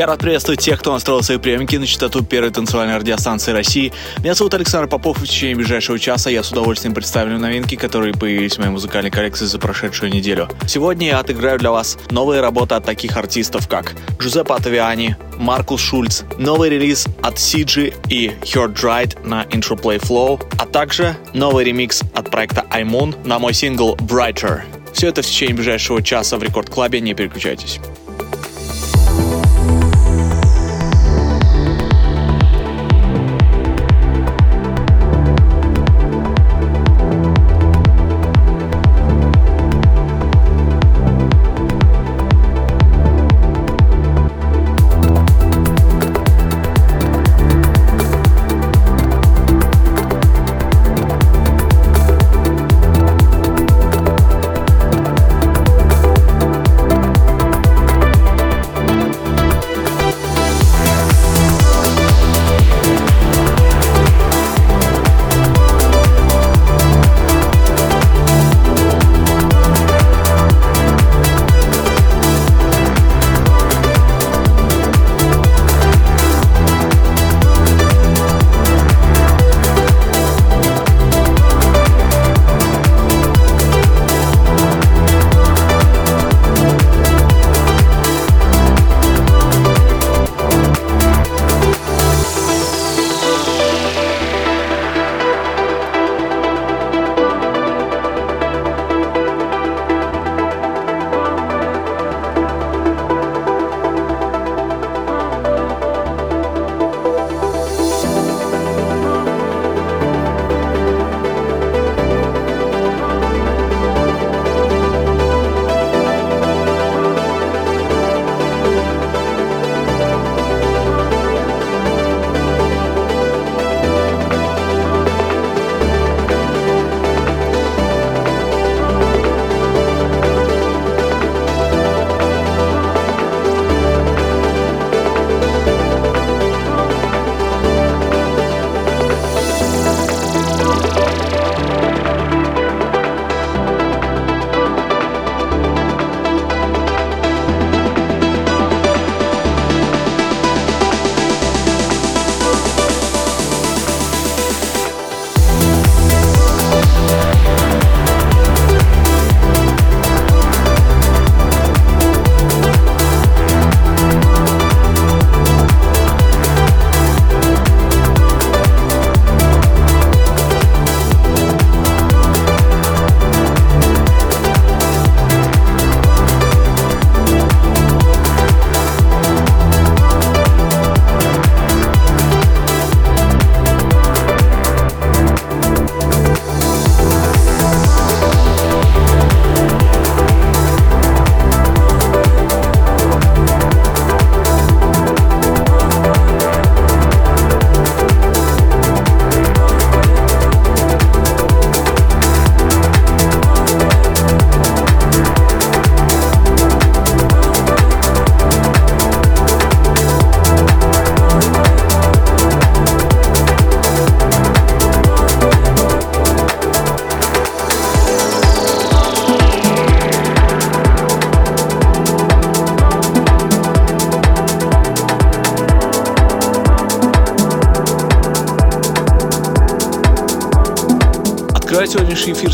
Я рад приветствовать тех, кто настроил свои приемники на частоту первой танцевальной радиостанции России. Меня зовут Александр Попов, и в течение ближайшего часа я с удовольствием представлю новинки, которые появились в моей музыкальной коллекции за прошедшую неделю. Сегодня я отыграю для вас новые работы от таких артистов, как Джузеппе Атавиани, Маркус Шульц, новый релиз от Сиджи и Heard Right на Intro Play Flow, а также новый ремикс от проекта iMoon на мой сингл Brighter. Все это в течение ближайшего часа в Рекорд Клабе, не переключайтесь.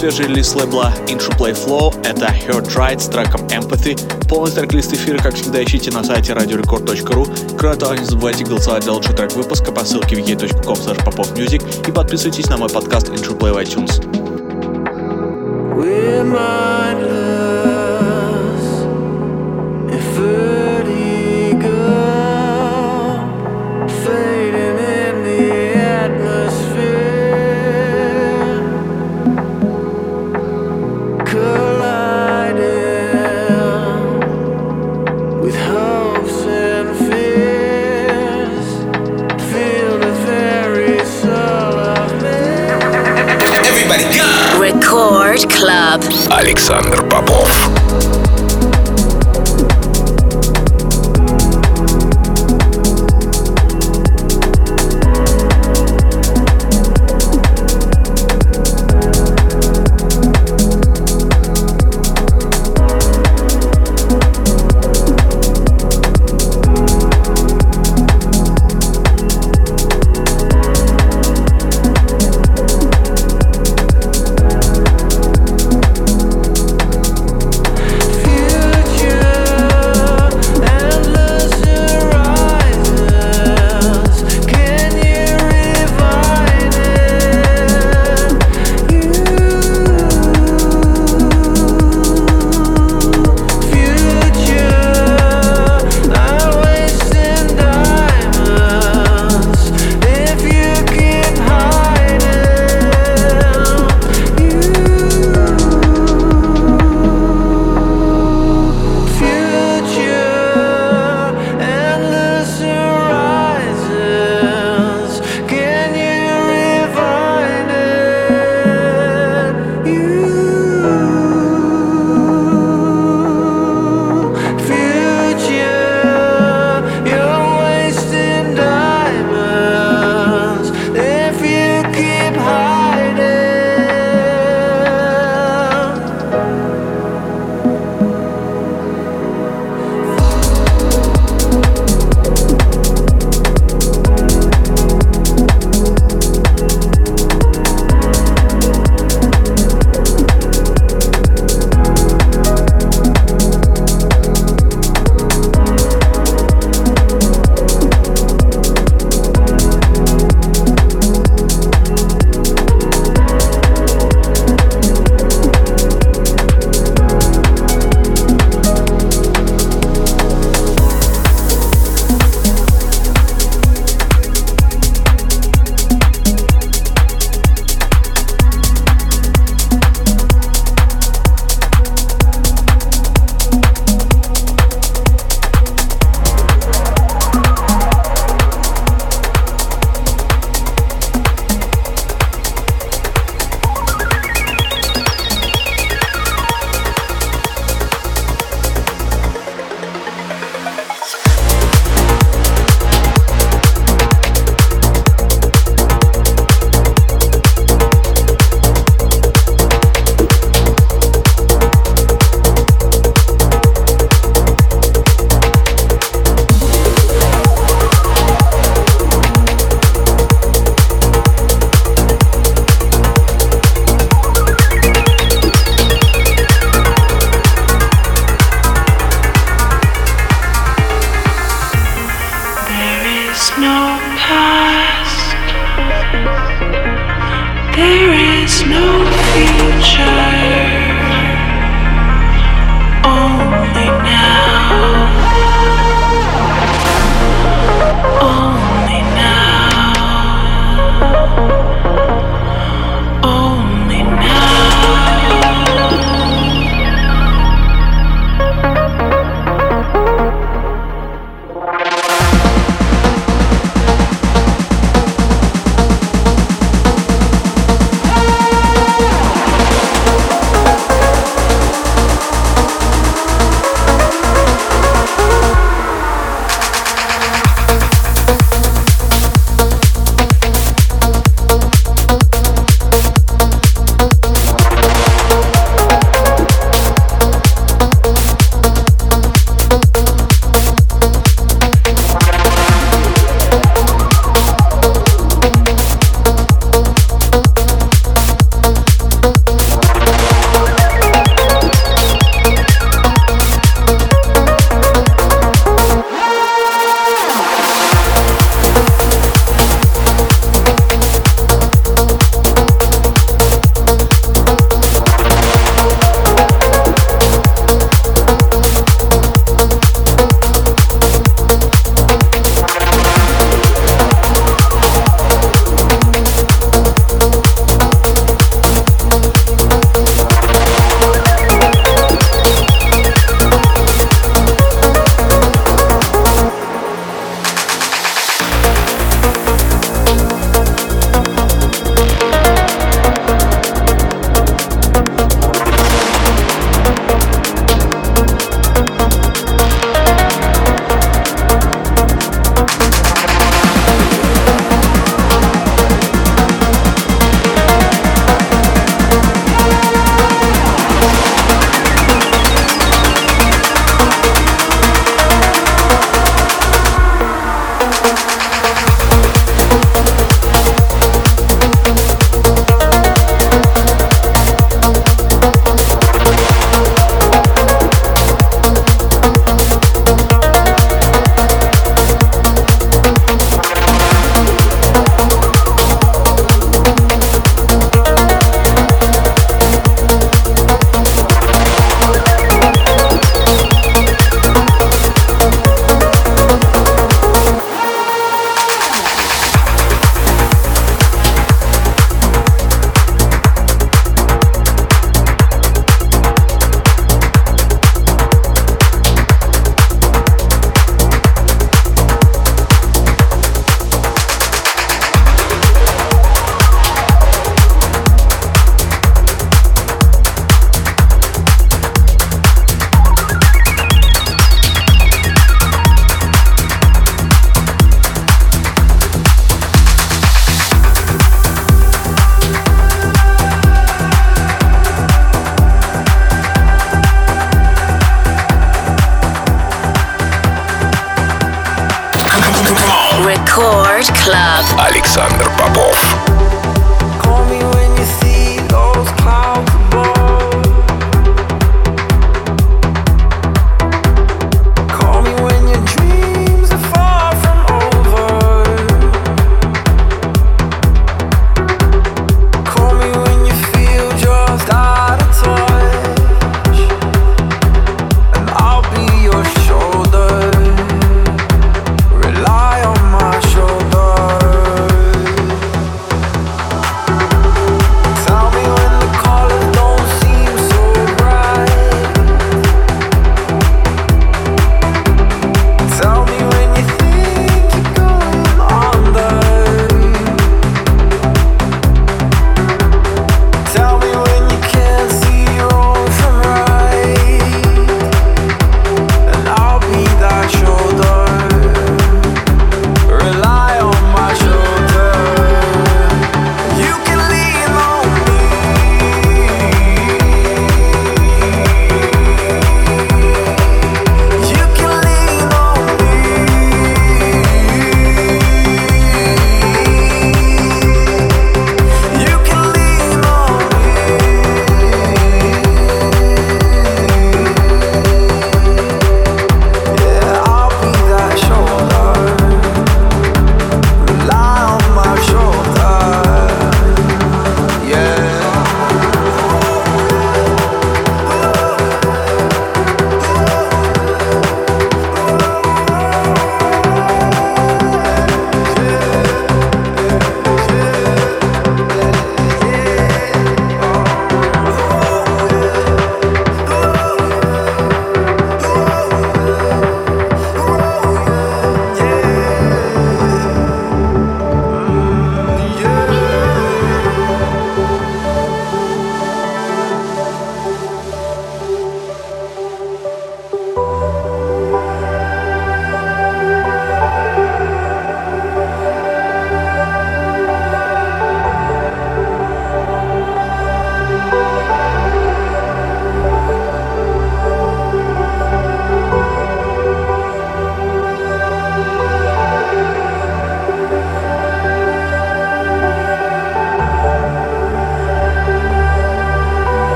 Свежий релиз лейбла Intro Play Flow. Это Heard Right с треком Empathy. Полный трек-лист эфира, как всегда, ищите на сайте radiorecord.ru. Кроме того, не забывайте голосовать за лучший трек выпуска по ссылке wiki.com popofmusic и подписывайтесь на мой подкаст Intro Play в iTunes. We're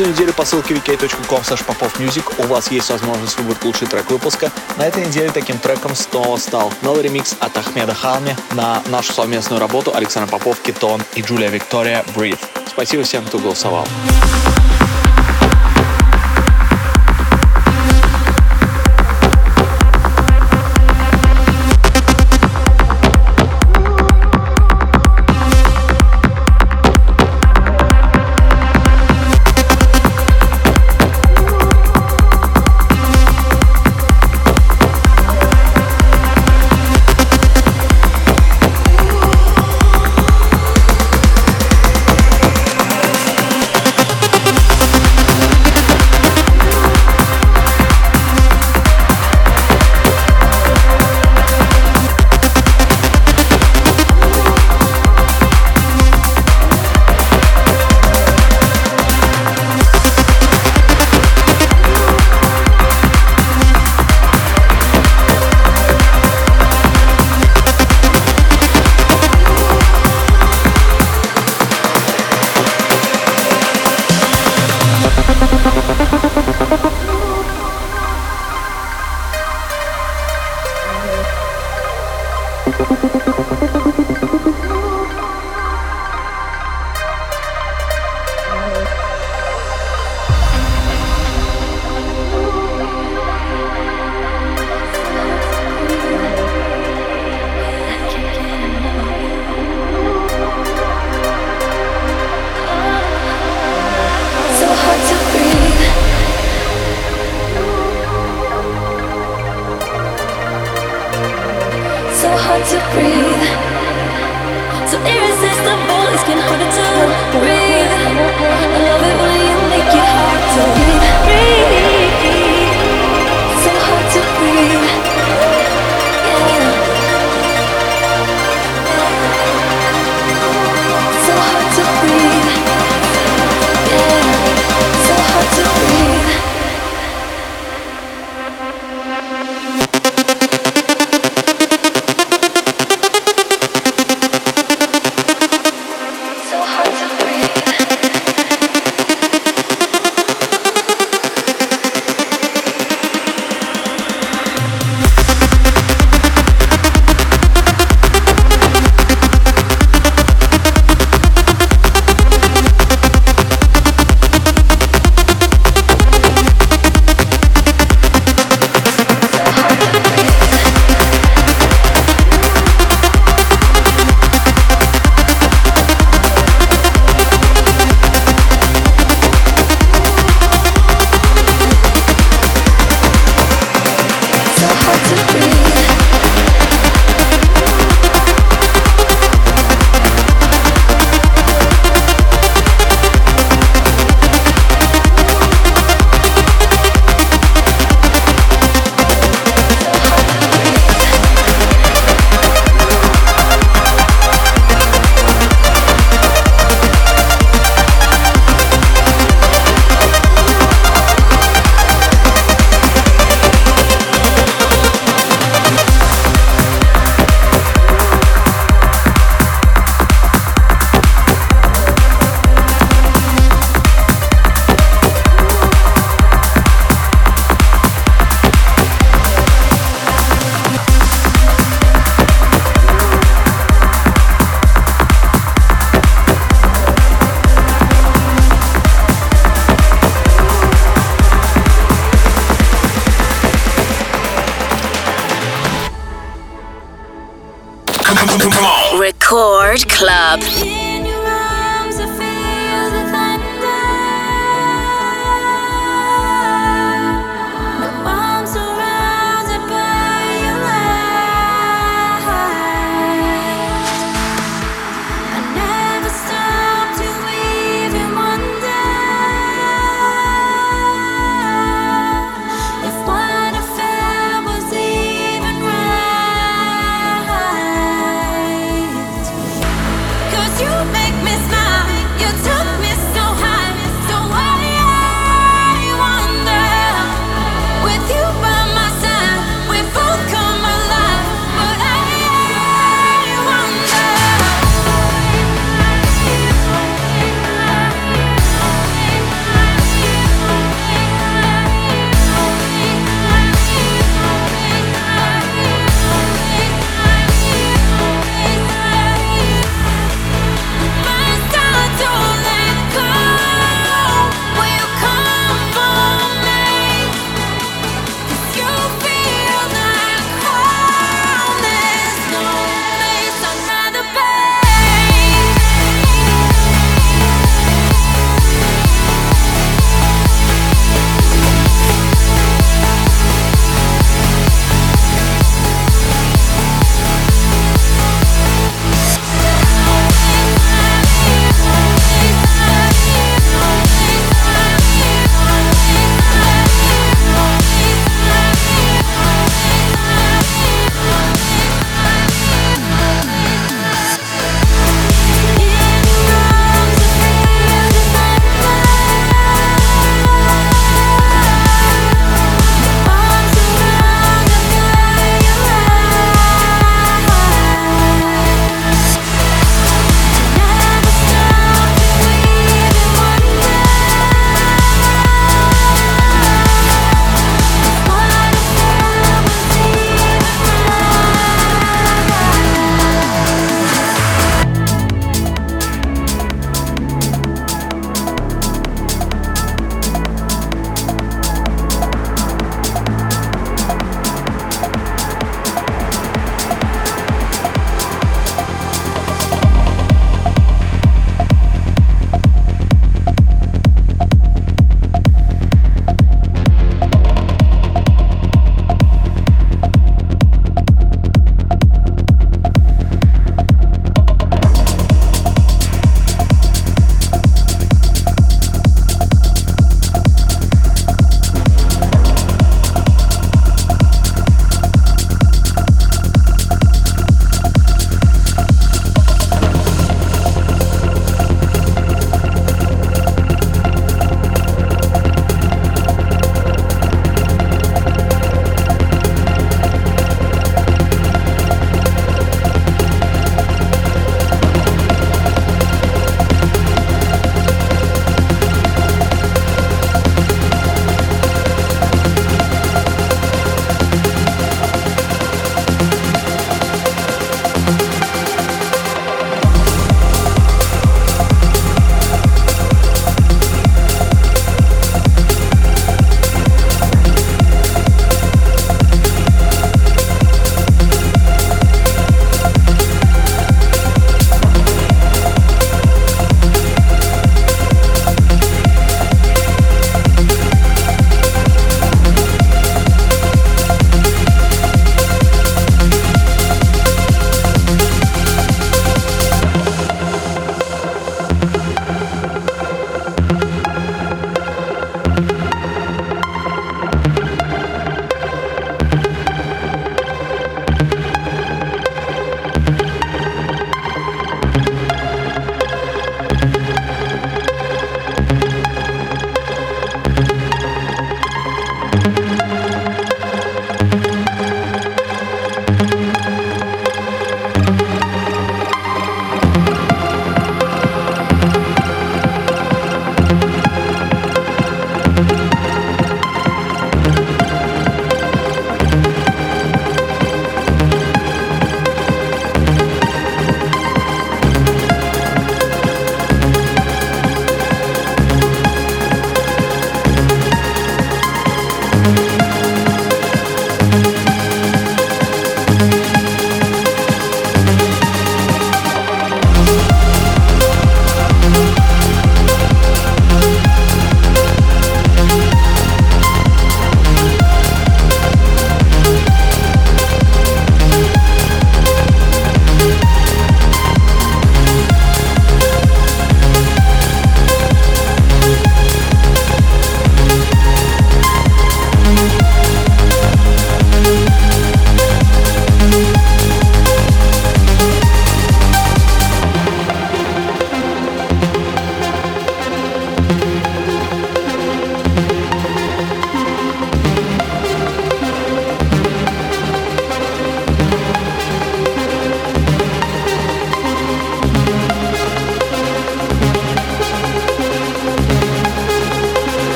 Каждую неделю по ссылке vk.com popofmusic у вас есть возможность выбрать лучший трек выпуска. На этой неделе таким треком снова стал новый ремикс от Ахмеда Халми на нашу совместную работу Александр Попов, Китон и Джулия Виктория Breathe. Спасибо всем, кто голосовал.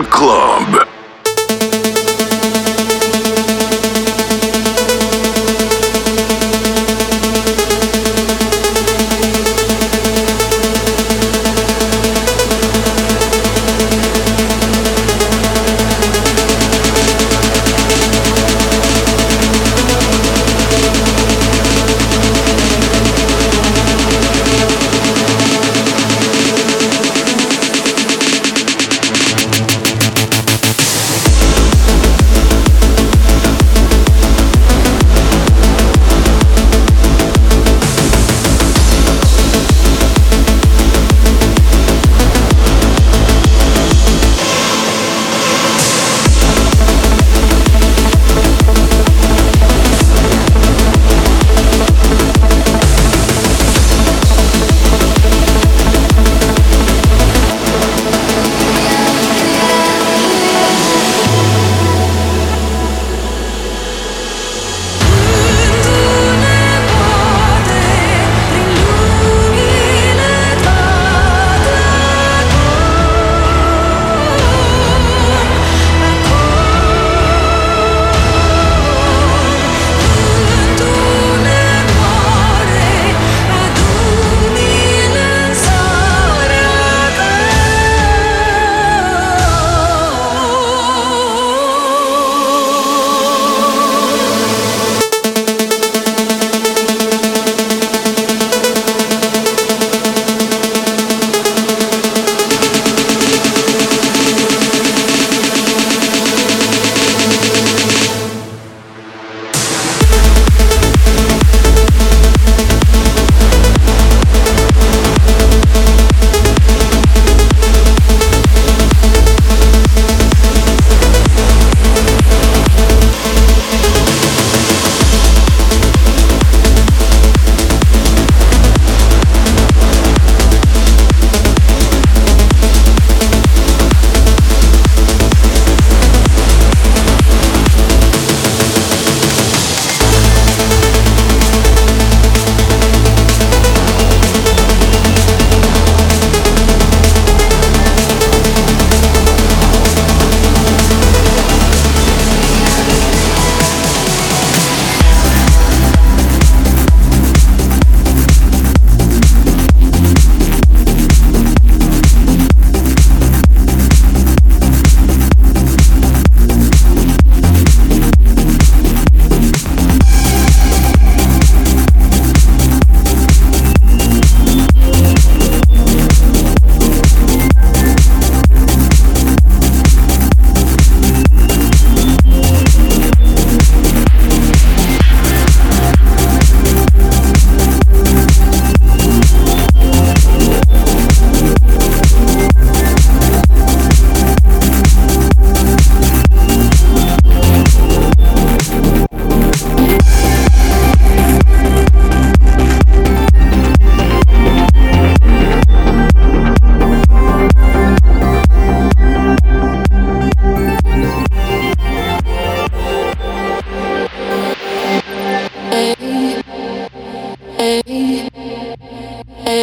Club.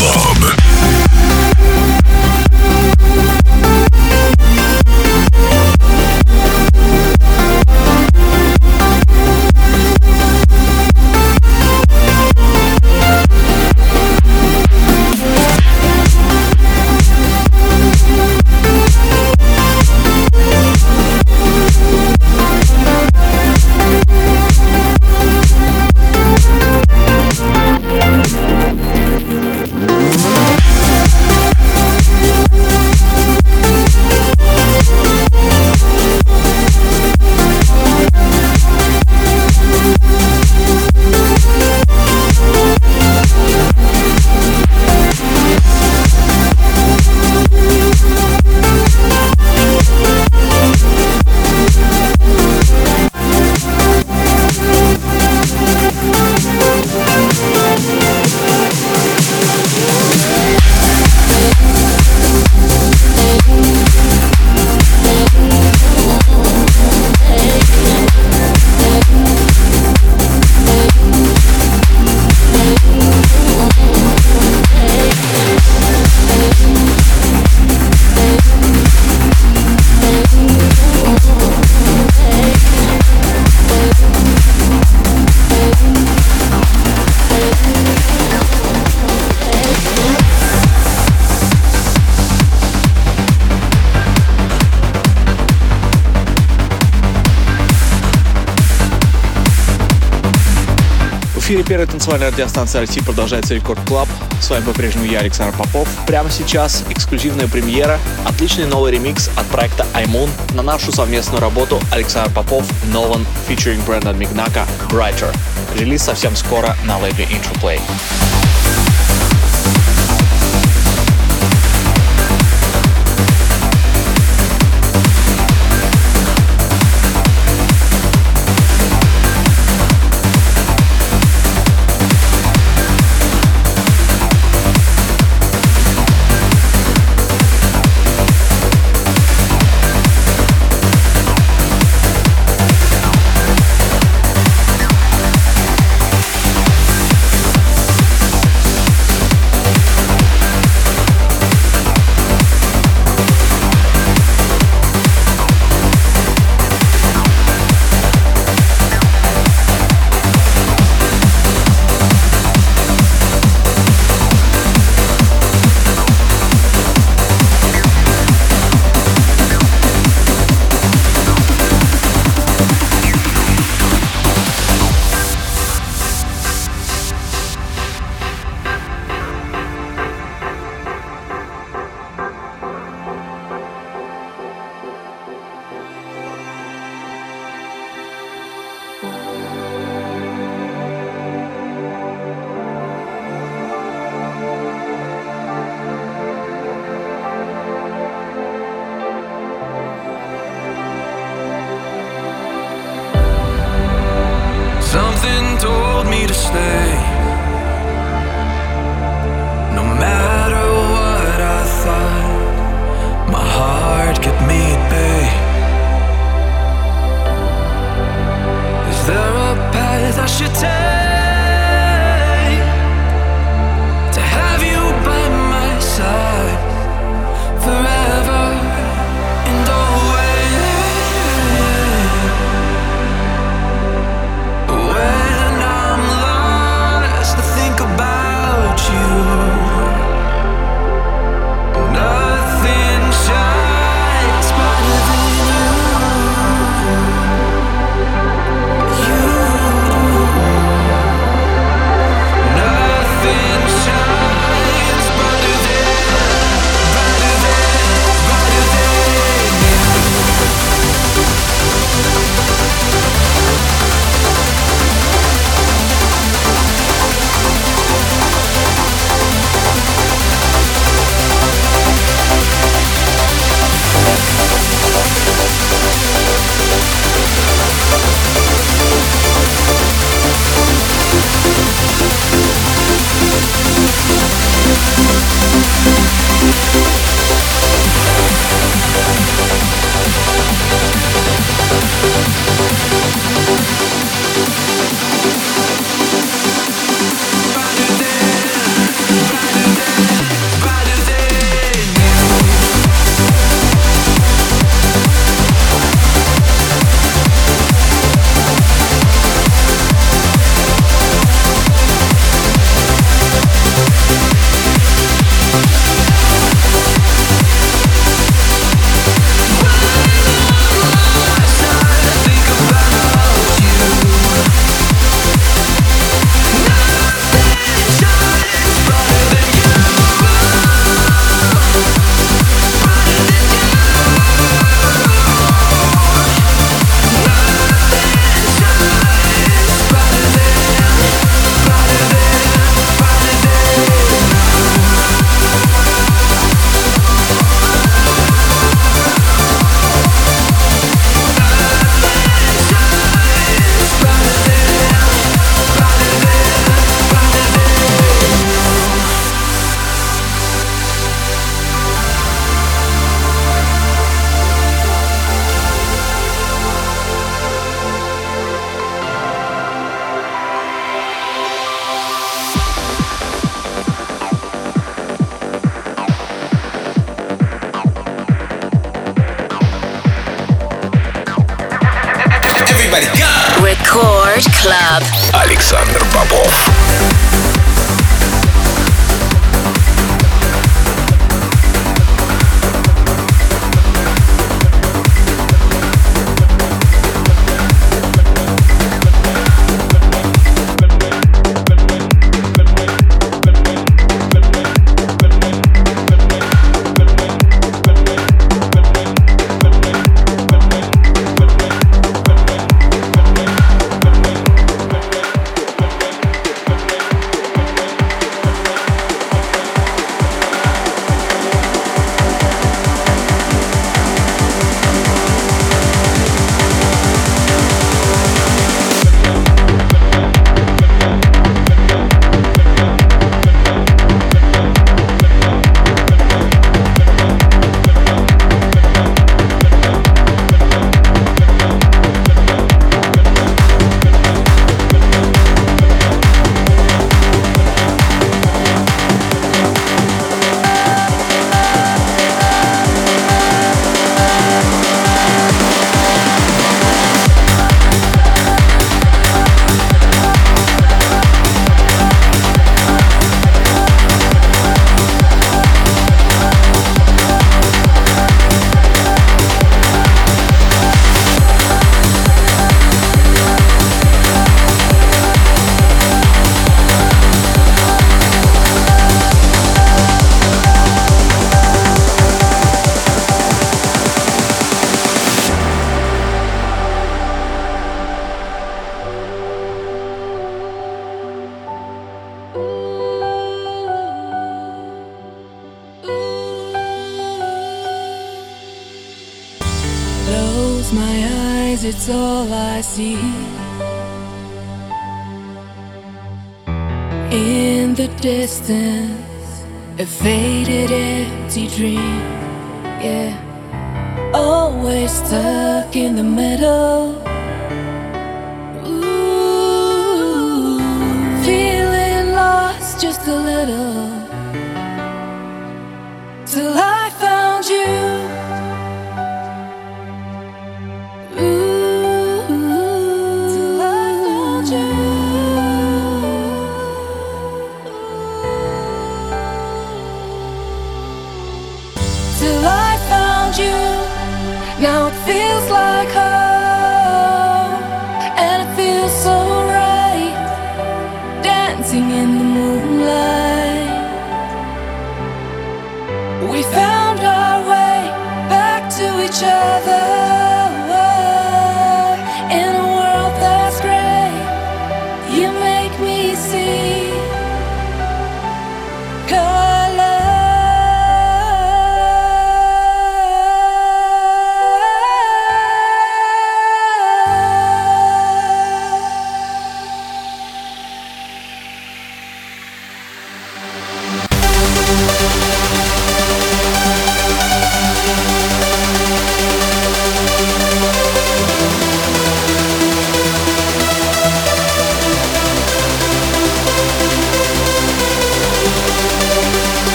Club. Эфире первой танцевальной радиостанции России продолжается Record Club. С вами по-прежнему я, Александр Попов. Прямо сейчас эксклюзивная премьера, отличный новый ремикс от проекта iMoon на нашу совместную работу Александр Попов, Нован, featuring Брэндон Мигнака, Brighter. Релиз совсем скоро на лейбле Introplay.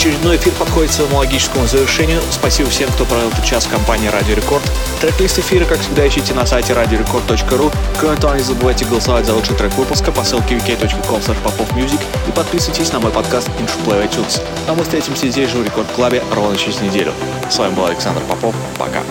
Очередной эфир подходит к своему логическому завершению. Спасибо всем, кто провел этот час в компании Радио Рекорд. Трек-лист эфира, как всегда, ищите на сайте radiorecord.ru. Кроме того, не забывайте голосовать за лучший трек выпуска по ссылке wiki.com popofmusic и подписывайтесь на мой подкаст InShoplay iTunes. А мы встретимся здесь же в Рекорд Клабе ровно через неделю. С вами был Александр Попов. Пока.